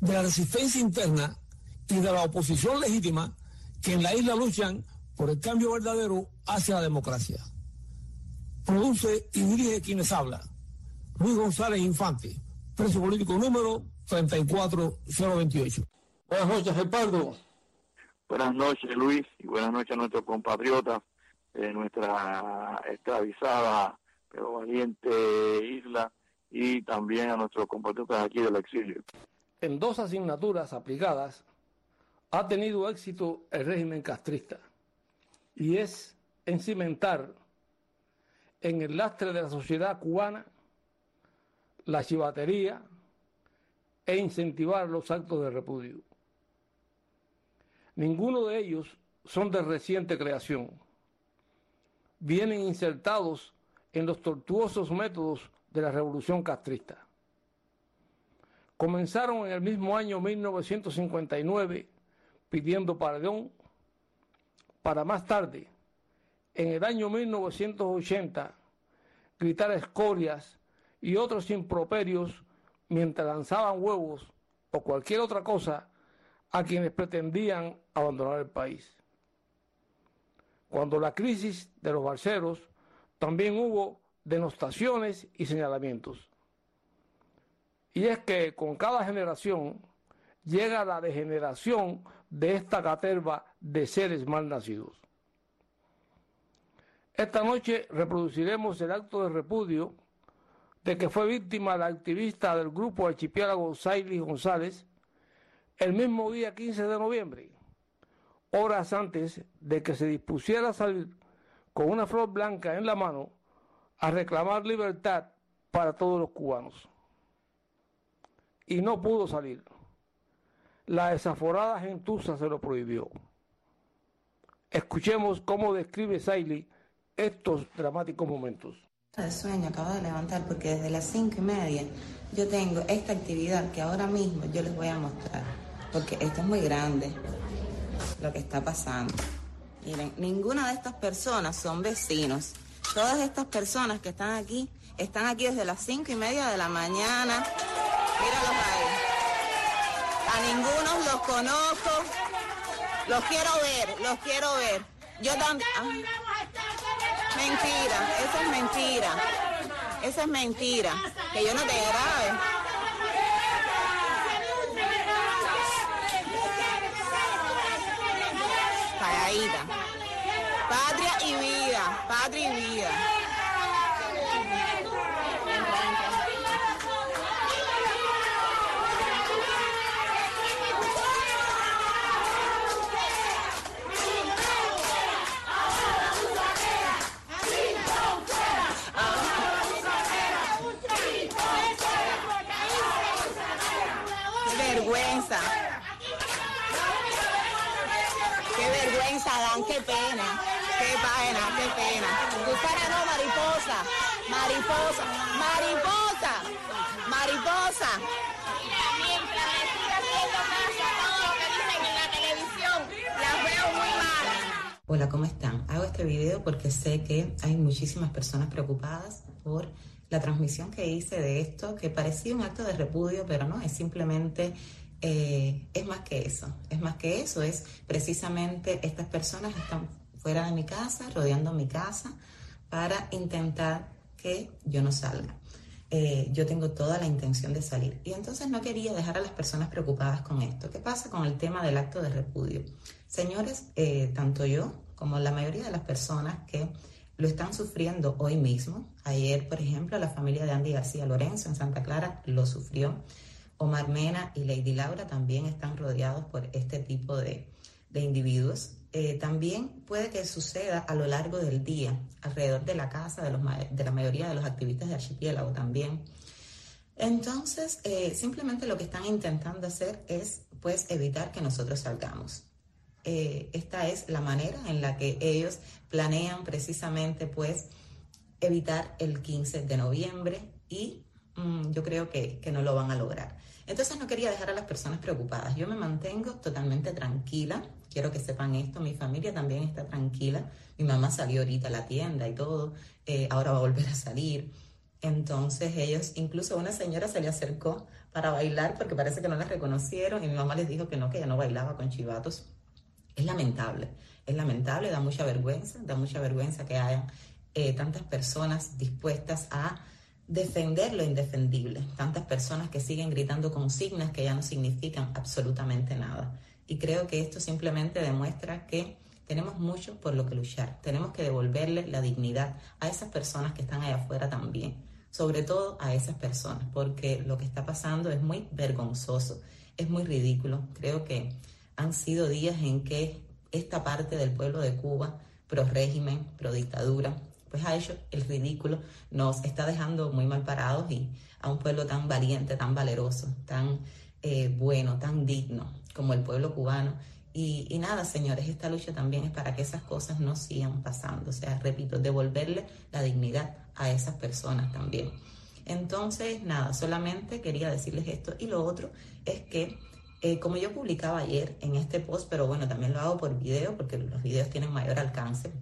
de la resistencia interna y de la oposición legítima que en la isla luchan por el cambio verdadero hacia la democracia. Produce y dirige quienes habla. Luis González Infante, preso político número 34028. Buenas noches, Repardo. Buenas noches, Luis, y buenas noches a nuestros compatriotas de nuestra esclavizada pero valiente isla y también a nuestros compatriotas aquí del exilio. En dos asignaturas aplicadas ha tenido éxito el régimen castrista y es en cimentar en el lastre de la sociedad cubana la chivatería e incentivar los actos de repudio. Ninguno de ellos son de reciente creación. Vienen insertados en los tortuosos métodos de la revolución castrista. Comenzaron en el mismo año 1959 pidiendo perdón para más tarde, en el año 1980, gritar escorias y otros improperios mientras lanzaban huevos o cualquier otra cosa a quienes pretendían abandonar el país. Cuando la crisis de los balseros, también hubo denostaciones y señalamientos. Y es que con cada generación llega la degeneración de esta caterva de seres mal nacidos. Esta noche reproduciremos el acto de repudio de que fue víctima la activista del grupo archipiélago Saily González el mismo día 15 de noviembre, horas antes de que se dispusiera a salir con una flor blanca en la mano a reclamar libertad para todos los cubanos. Y no pudo salir. La desaforada gentuza se lo prohibió. Escuchemos cómo describe Saily estos dramáticos momentos. De sueño acabo de levantar porque desde las cinco y media yo tengo esta actividad que ahora mismo yo les voy a mostrar porque esto es muy grande lo que está pasando. Miren, ninguna de estas personas son vecinos. Todas estas personas que están aquí están aquí desde las cinco y media de la mañana. Míralos ahí. A ninguno los conozco. Los quiero ver, los quiero ver. Yo también. Ah. Mentira, eso es mentira. Eso es mentira. Que yo no te grabe. Caída. Patria y vida, patria y vida. Pena. No, mariposa. Mariposa, mariposa, mariposa. Hola, ¿cómo están? Hago este video porque sé que hay muchísimas personas preocupadas por la transmisión que hice de esto, que parecía un acto de repudio, pero no, es simplemente, eh, es más que eso, es más que eso, es precisamente estas personas están fuera de mi casa, rodeando mi casa, para intentar que yo no salga. Eh, yo tengo toda la intención de salir. Y entonces no quería dejar a las personas preocupadas con esto. ¿Qué pasa con el tema del acto de repudio? Señores, eh, tanto yo como la mayoría de las personas que lo están sufriendo hoy mismo, ayer, por ejemplo, la familia de Andy García Lorenzo en Santa Clara lo sufrió. Omar Mena y Lady Laura también están rodeados por este tipo de, de individuos. Eh, también puede que suceda a lo largo del día, alrededor de la casa de, los, de la mayoría de los activistas de archipiélago también. Entonces, eh, simplemente lo que están intentando hacer es pues evitar que nosotros salgamos. Eh, esta es la manera en la que ellos planean precisamente pues evitar el 15 de noviembre y mm, yo creo que, que no lo van a lograr. Entonces no quería dejar a las personas preocupadas. Yo me mantengo totalmente tranquila. Quiero que sepan esto. Mi familia también está tranquila. Mi mamá salió ahorita a la tienda y todo. Eh, ahora va a volver a salir. Entonces ellos, incluso una señora se le acercó para bailar porque parece que no la reconocieron y mi mamá les dijo que no, que ella no bailaba con chivatos. Es lamentable, es lamentable, da mucha vergüenza, da mucha vergüenza que haya eh, tantas personas dispuestas a defender lo indefendible. Tantas personas que siguen gritando consignas que ya no significan absolutamente nada. Y creo que esto simplemente demuestra que tenemos mucho por lo que luchar. Tenemos que devolverle la dignidad a esas personas que están allá afuera también. Sobre todo a esas personas, porque lo que está pasando es muy vergonzoso, es muy ridículo. Creo que han sido días en que esta parte del pueblo de Cuba, pro régimen, pro dictadura, pues ha el ridículo, nos está dejando muy mal parados y a un pueblo tan valiente, tan valeroso, tan eh, bueno, tan digno como el pueblo cubano. Y, y, nada, señores, esta lucha también es para que esas cosas no sigan pasando. O sea, repito, devolverle la dignidad a esas personas también. Entonces, nada, solamente quería decirles esto. Y lo otro es que, eh, como yo publicaba ayer en este post, pero bueno, también lo hago por video porque los videos tienen mayor alcance,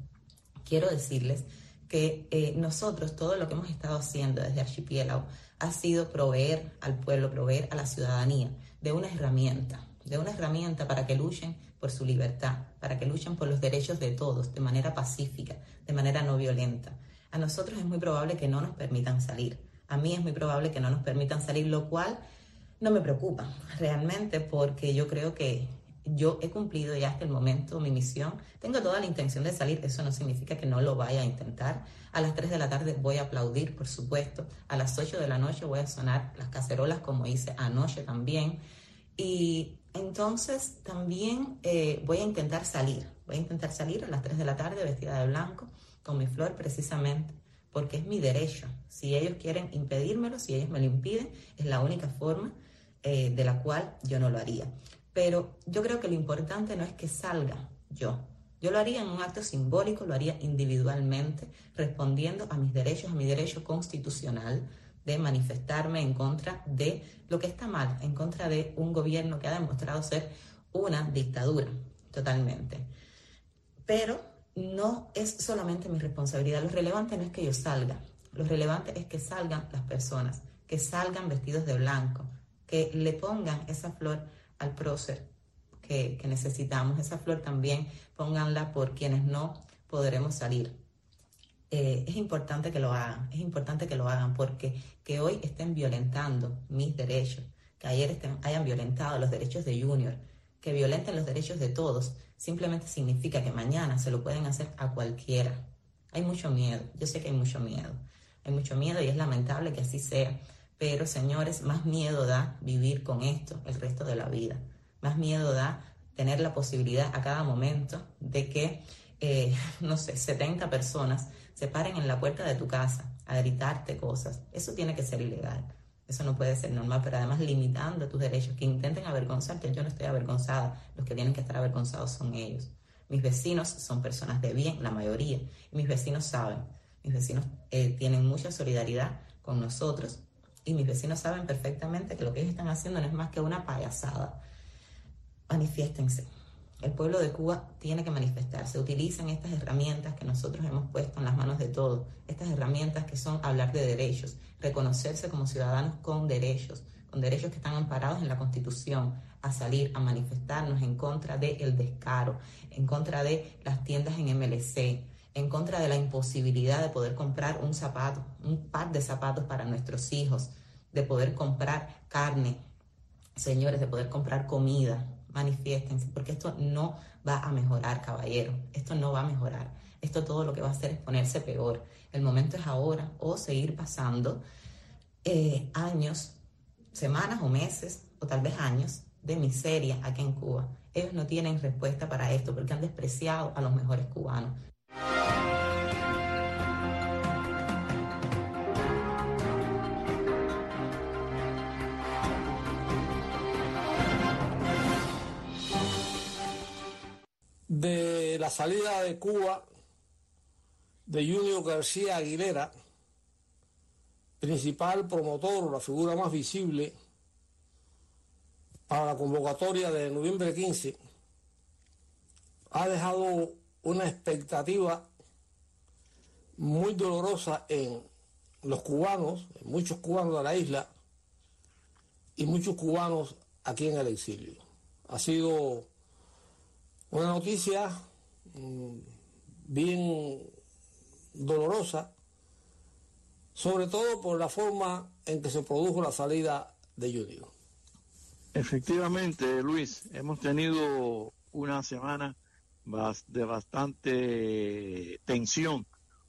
quiero decirles que eh, nosotros todo lo que hemos estado haciendo desde Archipiélago ha sido proveer al pueblo, proveer a la ciudadanía de una herramienta, de una herramienta para que luchen por su libertad, para que luchen por los derechos de todos de manera pacífica, de manera no violenta. A nosotros es muy probable que no nos permitan salir. A mí es muy probable que no nos permitan salir, lo cual no me preocupa realmente porque yo creo que yo he cumplido ya hasta el momento mi misión. Tengo toda la intención de salir, eso no significa que no lo vaya a intentar. A las 3 de la tarde voy a aplaudir, por supuesto. A las 8 de la noche voy a sonar las cacerolas como hice anoche también. Y entonces también eh, voy a intentar salir. Voy a intentar salir a las 3 de la tarde vestida de blanco, con mi flor precisamente, porque es mi derecho. Si ellos quieren impedírmelo, si ellos me lo impiden, es la única forma eh, de la cual yo no lo haría. Pero yo creo que lo importante no es que salga yo. Yo lo haría en un acto simbólico, lo haría individualmente, respondiendo a mis derechos, a mi derecho constitucional de manifestarme en contra de lo que está mal, en contra de un gobierno que ha demostrado ser una dictadura, totalmente. Pero no es solamente mi responsabilidad. Lo relevante no es que yo salga, lo relevante es que salgan las personas, que salgan vestidos de blanco, que le pongan esa flor al prócer que, necesitamos. Esa flor también pónganla por quienes no podremos salir. Eh, es importante que lo hagan, es importante que lo hagan porque que hoy estén violentando mis derechos, que ayer estén, hayan violentado los derechos de Junior, que violenten los derechos de todos, simplemente significa que mañana se lo pueden hacer a cualquiera. Hay mucho miedo, yo sé que hay mucho miedo, hay mucho miedo y es lamentable que así sea, pero señores, más miedo da vivir con esto el resto de la vida. Más miedo da tener la posibilidad a cada momento de que, eh, no sé, 70 personas se paren en la puerta de tu casa a gritarte cosas. Eso tiene que ser ilegal. Eso no puede ser normal, pero además limitando tus derechos, que intenten avergonzarte. Yo no estoy avergonzada. Los que tienen que estar avergonzados son ellos. Mis vecinos son personas de bien, la mayoría. Mis vecinos saben. Mis vecinos eh, tienen mucha solidaridad con nosotros y mis vecinos saben perfectamente que lo que ellos están haciendo no es más que una payasada. Manifiéstense. El pueblo de Cuba tiene que manifestarse. Utilicen estas herramientas que nosotros hemos puesto en las manos de todos. Estas herramientas que son hablar de derechos, reconocerse como ciudadanos con derechos, con derechos que están amparados en la Constitución, a salir a manifestarnos en contra del descaro, en contra de las tiendas en MLC, en contra de la imposibilidad de poder comprar un zapato, un par de zapatos para nuestros hijos, de poder comprar carne, señores, de poder comprar comida. Manifiéstense, porque esto no va a mejorar, caballero. Esto no va a mejorar. Esto todo lo que va a hacer es ponerse peor. El momento es ahora o seguir pasando eh, años, semanas o meses, o tal vez años de miseria aquí en Cuba. Ellos no tienen respuesta para esto porque han despreciado a los mejores cubanos. De la salida de Cuba de Junior García Aguilera, principal promotor, la figura más visible para la convocatoria de noviembre 15, ha dejado una expectativa muy dolorosa en los cubanos, en muchos cubanos de la isla y muchos cubanos aquí en el exilio. Ha sido una noticia mm, bien dolorosa, sobre todo por la forma en que se produjo la salida de Junior. Efectivamente, Luis, hemos tenido una semana de bastante tensión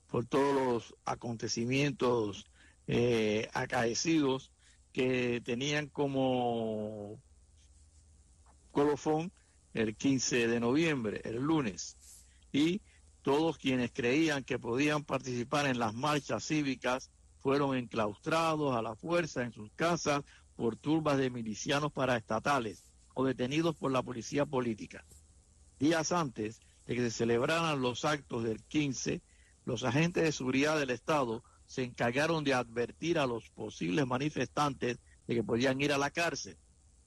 por todos los acontecimientos eh, acaecidos que tenían como colofón el 15 de noviembre, el lunes, y todos quienes creían que podían participar en las marchas cívicas fueron enclaustrados a la fuerza en sus casas por turbas de milicianos paraestatales o detenidos por la policía política. Días antes de que se celebraran los actos del 15, los agentes de seguridad del Estado se encargaron de advertir a los posibles manifestantes de que podían ir a la cárcel,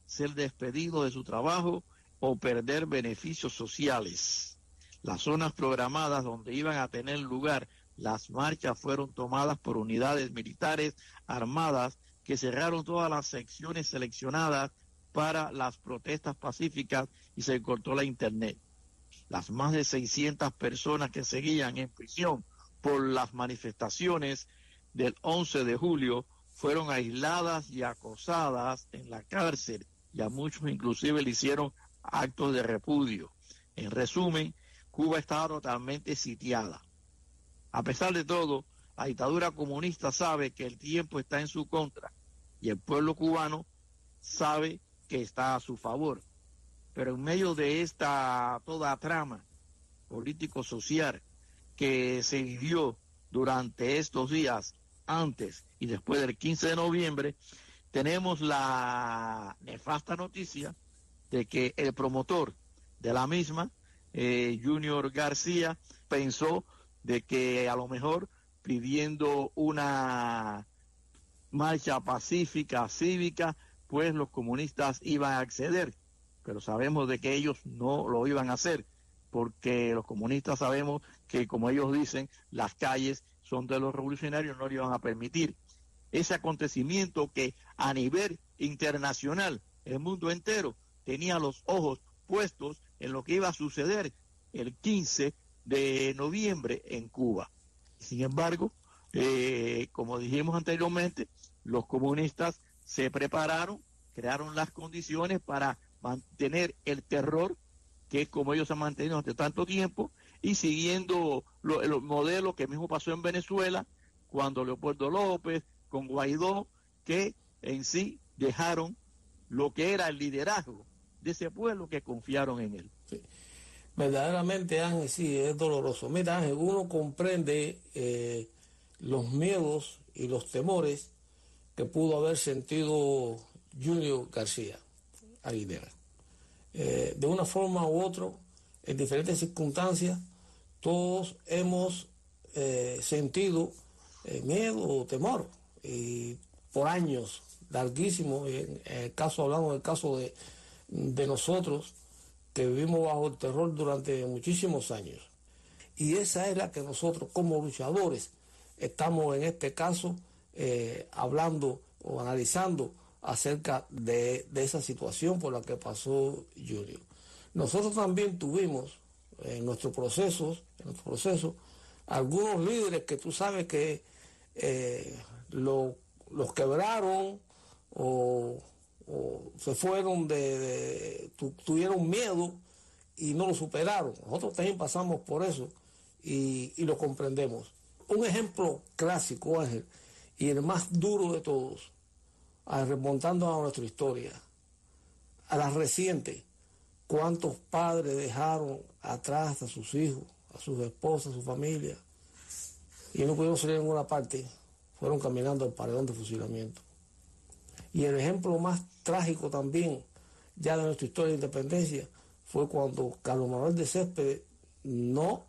ser despedidos de su trabajo o perder beneficios sociales. Las zonas programadas donde iban a tener lugar las marchas fueron tomadas por unidades militares armadas que cerraron todas las secciones seleccionadas para las protestas pacíficas y se cortó la internet. Las más de 600 personas que seguían en prisión por las manifestaciones del 11 de julio fueron aisladas y acosadas en la cárcel y a muchos inclusive le hicieron actos de repudio. En resumen, Cuba estaba totalmente sitiada. A pesar de todo, la dictadura comunista sabe que el tiempo está en su contra y el pueblo cubano sabe que está a su favor. Pero en medio de esta toda trama político-social que se vivió durante estos días, antes y después del 15 de noviembre, tenemos la nefasta noticia de que el promotor de la misma eh, Junior García pensó de que a lo mejor pidiendo una marcha pacífica, cívica, pues los comunistas iban a acceder. Pero sabemos de que ellos no lo iban a hacer, porque los comunistas sabemos que, como ellos dicen, las calles son de los revolucionarios, no le iban a permitir. Ese acontecimiento que a nivel internacional, el mundo entero, tenía los ojos puestos en lo que iba a suceder el 15 de noviembre en Cuba. Sin embargo, eh, como dijimos anteriormente, los comunistas se prepararon, crearon las condiciones para mantener el terror, que es como ellos han mantenido durante tanto tiempo, y siguiendo los modelos que mismo pasó en Venezuela, cuando Leopoldo López, con Guaidó, que en sí dejaron lo que era el liderazgo de ese pueblo que confiaron en él. Verdaderamente, Ángel, sí, es doloroso. Mira, Ángel, uno comprende eh, los miedos y los temores que pudo haber sentido Junior García Aguilera. Eh, de una forma u otra, en diferentes circunstancias, todos hemos eh, sentido miedo o temor. Y por años larguísimos, en el caso, hablamos del caso de de nosotros que vivimos bajo el terror durante muchísimos años. Y esa es la que nosotros como luchadores estamos en este caso eh, hablando o analizando acerca de, esa situación por la que pasó Julio. Nosotros también tuvimos en nuestro proceso, en nuestro proceso, algunos líderes que tú sabes que eh, los quebraron o o se fueron de, tuvieron miedo y no lo superaron. Nosotros también pasamos por eso y, lo comprendemos. Un ejemplo clásico, Ángel, y el más duro de todos, remontando a nuestra historia, a la reciente, cuántos padres dejaron atrás a sus hijos, a sus esposas, a su familia, y no pudieron salir en ninguna parte, fueron caminando al paredón de fusilamiento. Y el ejemplo más trágico también, ya de nuestra historia de independencia, fue cuando Carlos Manuel de Céspedes no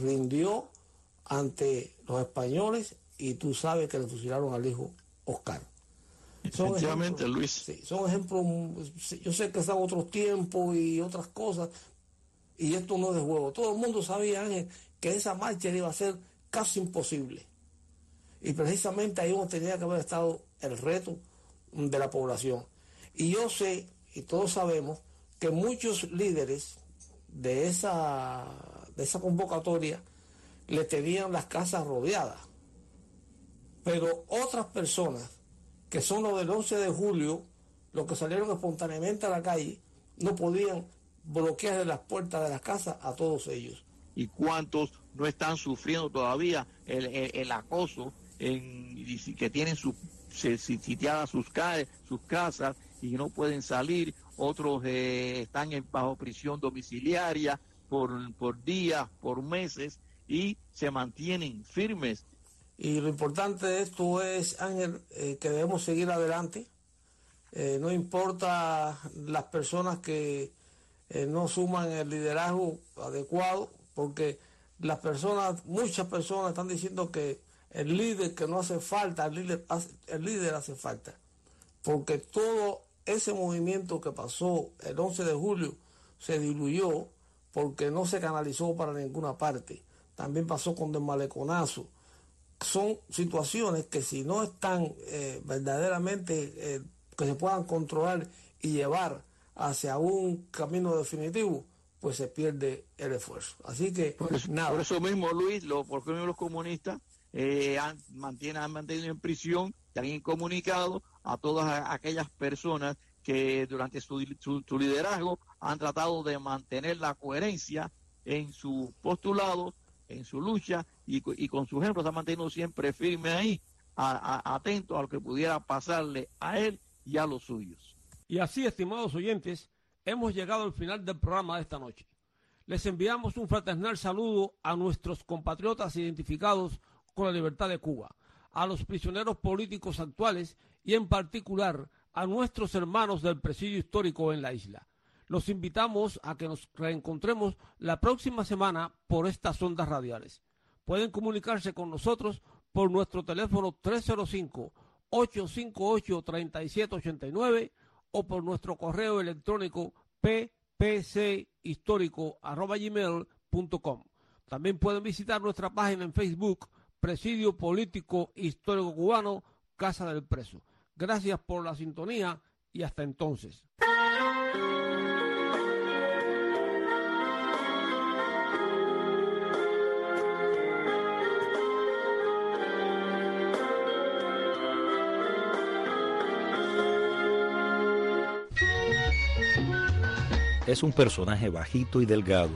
rindió ante los españoles y tú sabes que le fusilaron al hijo Oscar. Ejemplos, Luis. Sí, son ejemplos, yo sé que están otros tiempos y otras cosas, y esto no es de juego. Todo el mundo sabía, Ángel, que esa marcha iba a ser casi imposible. Y precisamente ahí donde tenía que haber estado el reto de la población. Y yo sé, y todos sabemos, que muchos líderes de esa, de esa convocatoria le tenían las casas rodeadas. Pero otras personas, que son los del 11 de julio, los que salieron espontáneamente a la calle, no podían bloquear las puertas de las casas a todos ellos. ¿Y cuántos no están sufriendo todavía el, acoso en, que tienen su, sitiadas sus, sus casas y no pueden salir? Otros eh, están en, bajo prisión domiciliaria por, por días, por meses y se mantienen firmes. Y lo importante de esto es, Ángel, eh, que debemos seguir adelante. Eh, no importa las personas que eh, no suman el liderazgo adecuado, porque las personas, muchas personas están diciendo que el líder que no hace falta, el líder, el líder hace falta, porque todo ese movimiento que pasó el 11 de julio se diluyó porque no se canalizó para ninguna parte también pasó con el maleconazo. Son situaciones que si no están eh, verdaderamente eh, que se puedan controlar y llevar hacia un camino definitivo, pues se pierde el esfuerzo. Así que por eso, nada. Por eso mismo, Luis, lo, porque los comunistas eh, han, mantienen, han mantenido en prisión, también comunicado a todas aquellas personas que durante su, su, liderazgo han tratado de mantener la coherencia en su postulado en su lucha y, con su ejemplo se ha mantenido siempre firme ahí, atento a lo que pudiera pasarle a él y a los suyos. Y así, estimados oyentes, hemos llegado al final del programa de esta noche. Les enviamos un fraternal saludo a nuestros compatriotas identificados con la libertad de Cuba, a los prisioneros políticos actuales y en particular a nuestros hermanos del presidio histórico en la isla. Los invitamos a que nos reencontremos la próxima semana por estas ondas radiales. Pueden comunicarse con nosotros por nuestro teléfono 305-858-3789 o por nuestro correo electrónico ppchistórico.com. También pueden visitar nuestra página en Facebook, Presidio Político Histórico Cubano, Casa del Preso. Gracias por la sintonía y hasta entonces. Es un personaje bajito y delgado,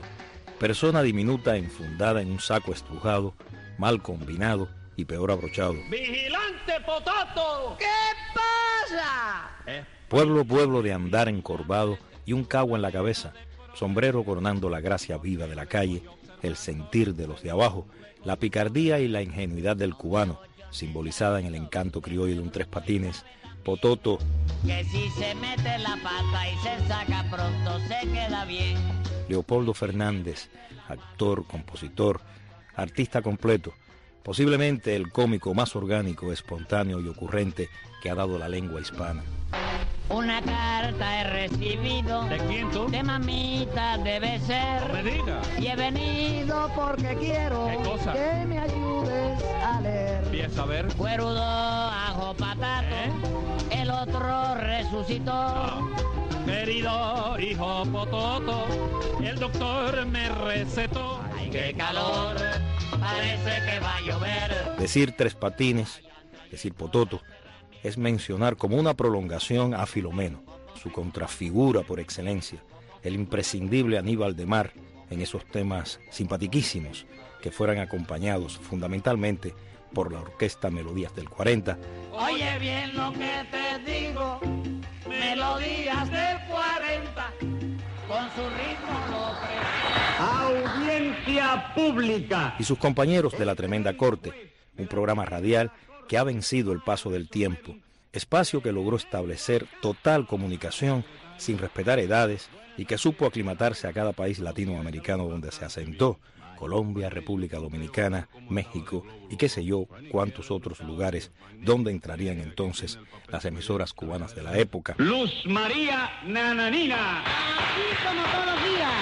persona diminuta enfundada en un saco estrujado, mal combinado y peor abrochado. ¡Vigilante Potato! ¿Qué pasa? Eh. Pueblo, pueblo de andar encorvado y un cagua en la cabeza, sombrero coronando la gracia viva de la calle, el sentir de los de abajo, la picardía y la ingenuidad del cubano, simbolizada en el encanto criollo de un tres patines, Pototo. Que si se mete la pata y se saca pronto se queda bien. Leopoldo Fernández, actor, compositor, artista completo, posiblemente el cómico más orgánico, espontáneo y ocurrente que ha dado la lengua hispana. Una carta he recibido. ¿De quién tú? De mamita debe ser. me diga. Y he venido porque quiero que me ayudes a leer. Empieza a ver. Cuerudo, ajo, patato. ¿Eh? Otro resucitó. Querido hijo Pototo, el doctor me recetó. Ay, qué calor, parece que va a llover. Decir tres patines, decir Pototo es mencionar como una prolongación a Filomeno, su contrafigura por excelencia, el imprescindible Aníbal de Mar en esos temas simpatiquísimos que fueran acompañados fundamentalmente por la orquesta Melodías del 40. Oye bien lo que te digo, Melodías del 40, con su ritmo Audiencia pública. Y sus compañeros de la Tremenda Corte, un programa radial que ha vencido el paso del tiempo, espacio que logró establecer total comunicación sin respetar edades y que supo aclimatarse a cada país latinoamericano donde se asentó, Colombia, República Dominicana, México y qué sé yo cuántos otros lugares donde entrarían entonces las emisoras cubanas de la época. Luz María Nananina. Así como todos los días.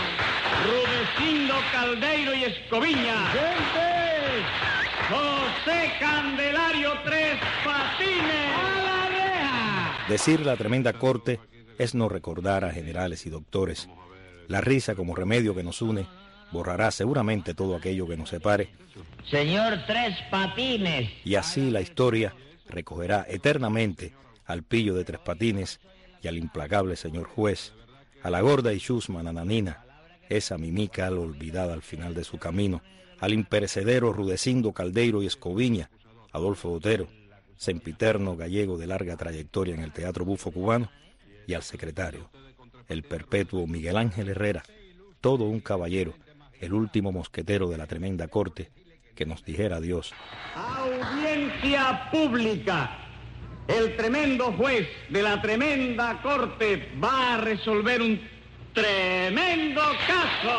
Rudecindo Caldeiro y Escoviña. ¡Gente! José Candelario Tres Patines. ¡A la reja! Decir la tremenda corte es no recordar a generales y doctores. La risa como remedio que nos une borrará seguramente todo aquello que nos separe Señor Tres Patines. y así la historia recogerá eternamente al pillo de tres patines y al implacable señor juez, a la gorda y chusma nananina, esa mimica al olvidada al final de su camino, al imperecedero Rudecindo Caldeiro y Escoviña, Adolfo Botero, sempiterno gallego de larga trayectoria en el teatro bufo cubano, y al secretario, el perpetuo Miguel Ángel Herrera, todo un caballero, el último mosquetero de la tremenda corte, que nos dijera adiós. Audiencia pública. El tremendo juez de la tremenda corte va a resolver un tremendo caso.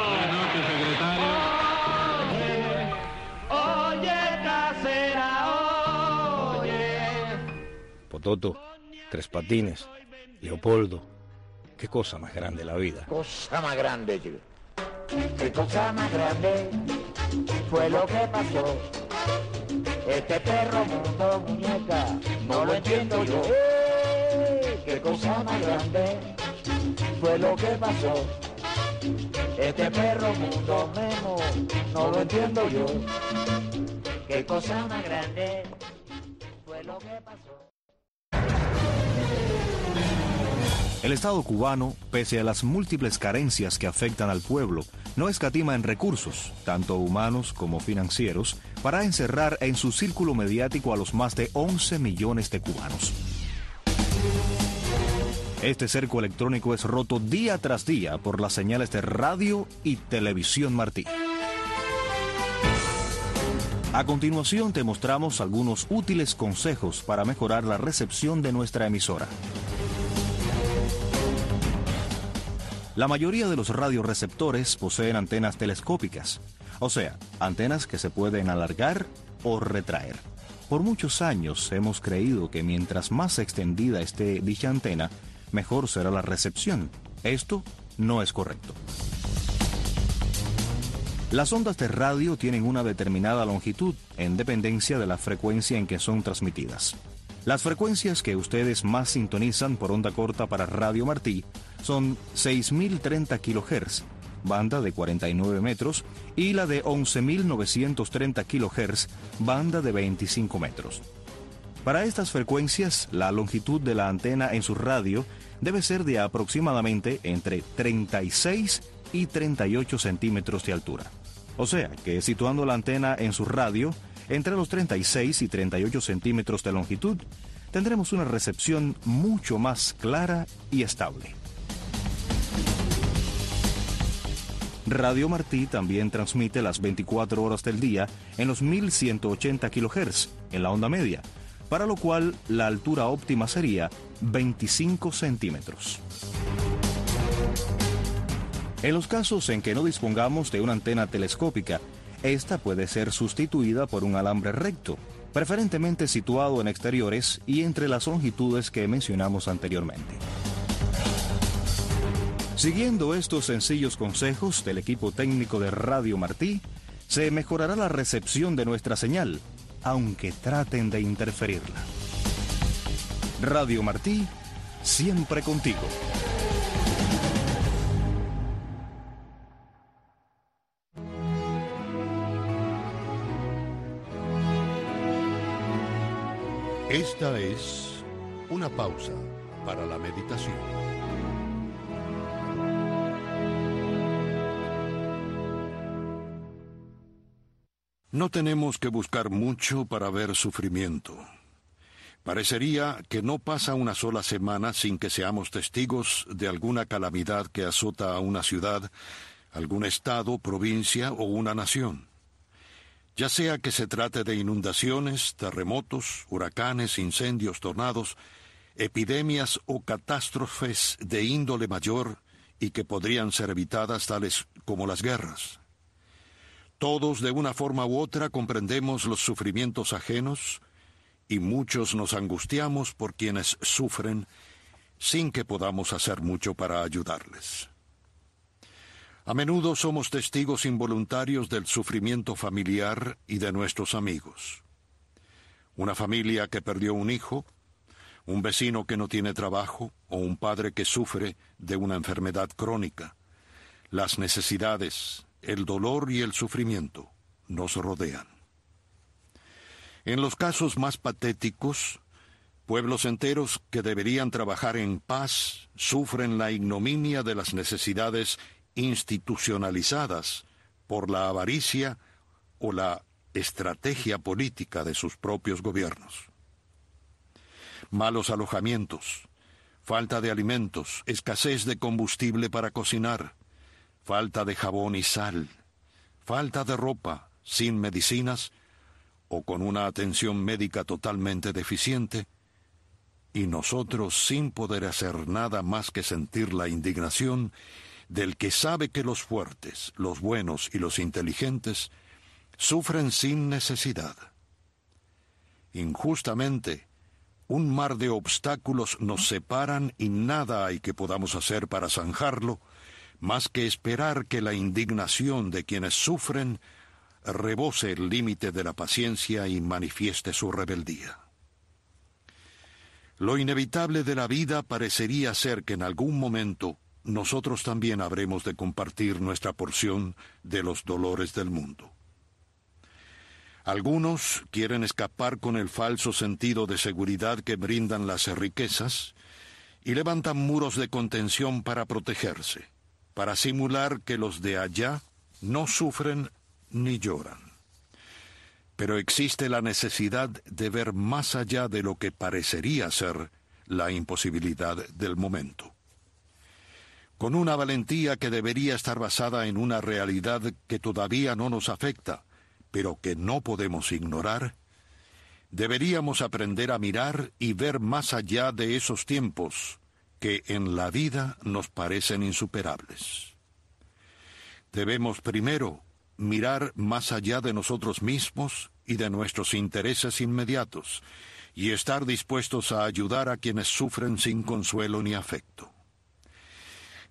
Oye, casera, oye. Pototo, Tres Patines, Leopoldo, qué cosa más grande la vida. cosa más grande, chico. Qué cosa más grande fue lo que pasó. Este perro mundo muñeca, no lo entiendo yo. ¡Eh! Qué cosa más grande fue lo que pasó. Este perro mundo memo, no lo entiendo yo. Qué cosa más grande fue lo que pasó. El Estado cubano, pese a las múltiples carencias que afectan al pueblo, no escatima en recursos, tanto humanos como financieros, para encerrar en su círculo mediático a los más de 11 millones de cubanos. Este cerco electrónico es roto día tras día por las señales de radio y televisión Martí. A continuación te mostramos algunos útiles consejos para mejorar la recepción de nuestra emisora. La mayoría de los radioreceptores poseen antenas telescópicas, o sea, antenas que se pueden alargar o retraer. Por muchos años hemos creído que mientras más extendida esté dicha antena, mejor será la recepción. Esto no es correcto. Las ondas de radio tienen una determinada longitud en dependencia de la frecuencia en que son transmitidas. Las frecuencias que ustedes más sintonizan por onda corta para Radio Martí son 6.030 kHz, banda de 49 metros, y la de 11.930 kHz, banda de 25 metros. Para estas frecuencias, la longitud de la antena en su radio debe ser de aproximadamente entre 36 y 38 centímetros de altura. O sea que situando la antena en su radio entre los 36 y 38 centímetros de longitud, tendremos una recepción mucho más clara y estable. Radio Martí también transmite las 24 horas del día en los 1180 kHz en la onda media, para lo cual la altura óptima sería 25 centímetros. En los casos en que no dispongamos de una antena telescópica, esta puede ser sustituida por un alambre recto, preferentemente situado en exteriores y entre las longitudes que mencionamos anteriormente. Siguiendo estos sencillos consejos del equipo técnico de Radio Martí, se mejorará la recepción de nuestra señal, aunque traten de interferirla. Radio Martí, siempre contigo. Esta es una pausa para la meditación. No tenemos que buscar mucho para ver sufrimiento. Parecería que no pasa una sola semana sin que seamos testigos de alguna calamidad que azota a una ciudad, algún estado, provincia o una nación. Ya sea que se trate de inundaciones, terremotos, huracanes, incendios, tornados, epidemias o catástrofes de índole mayor y que podrían ser evitadas tales como las guerras. Todos de una forma u otra comprendemos los sufrimientos ajenos y muchos nos angustiamos por quienes sufren sin que podamos hacer mucho para ayudarles. A menudo somos testigos involuntarios del sufrimiento familiar y de nuestros amigos. Una familia que perdió un hijo, un vecino que no tiene trabajo o un padre que sufre de una enfermedad crónica. Las necesidades, el dolor y el sufrimiento nos rodean. En los casos más patéticos, pueblos enteros que deberían trabajar en paz sufren la ignominia de las necesidades institucionalizadas por la avaricia o la estrategia política de sus propios gobiernos. Malos alojamientos, falta de alimentos, escasez de combustible para cocinar, falta de jabón y sal, falta de ropa, sin medicinas o con una atención médica totalmente deficiente, y nosotros sin poder hacer nada más que sentir la indignación del que sabe que los fuertes, los buenos y los inteligentes sufren sin necesidad. Injustamente, un mar de obstáculos nos separan y nada hay que podamos hacer para zanjarlo, más que esperar que la indignación de quienes sufren rebose el límite de la paciencia y manifieste su rebeldía. Lo inevitable de la vida parecería ser que en algún momento nosotros también habremos de compartir nuestra porción de los dolores del mundo. Algunos quieren escapar con el falso sentido de seguridad que brindan las riquezas y levantan muros de contención para protegerse, para simular que los de allá no sufren ni lloran. Pero existe la necesidad de ver más allá de lo que parecería ser la imposibilidad del momento. Con una valentía que debería estar basada en una realidad que todavía no nos afecta, pero que no podemos ignorar, deberíamos aprender a mirar y ver más allá de esos tiempos que en la vida nos parecen insuperables. Debemos primero mirar más allá de nosotros mismos y de nuestros intereses inmediatos, y estar dispuestos a ayudar a quienes sufren sin consuelo ni afecto.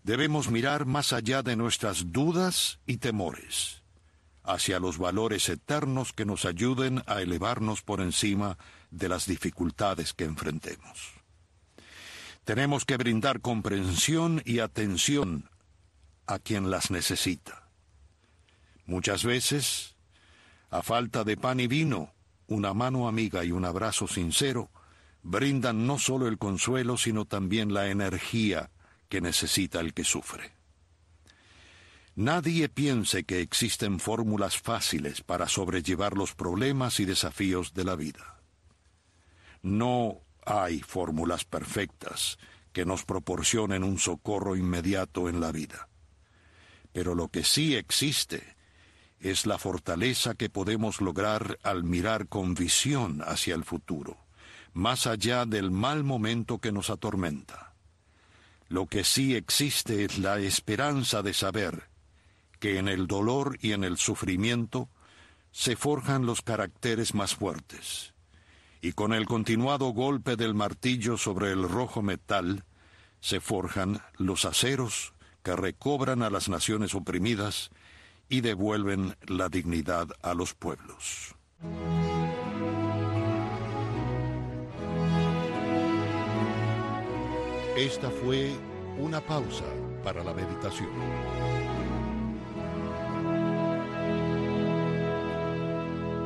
Debemos mirar más allá de nuestras dudas y temores hacia los valores eternos que nos ayuden a elevarnos por encima de las dificultades que enfrentemos. Tenemos que brindar comprensión y atención a quien las necesita. Muchas veces, a falta de pan y vino, una mano amiga y un abrazo sincero brindan no solo el consuelo, sino también la energía que necesita el que sufre. Nadie piense que existen fórmulas fáciles para sobrellevar los problemas y desafíos de la vida. No hay fórmulas perfectas que nos proporcionen un socorro inmediato en la vida. Pero lo que sí existe es la fortaleza que podemos lograr al mirar con visión hacia el futuro, más allá del mal momento que nos atormenta. Lo que sí existe es la esperanza de saber que en el dolor y en el sufrimiento se forjan los caracteres más fuertes, y con el continuado golpe del martillo sobre el rojo metal se forjan los aceros que recobran a las naciones oprimidas y devuelven la dignidad a los pueblos. Esta fue una pausa para la meditación.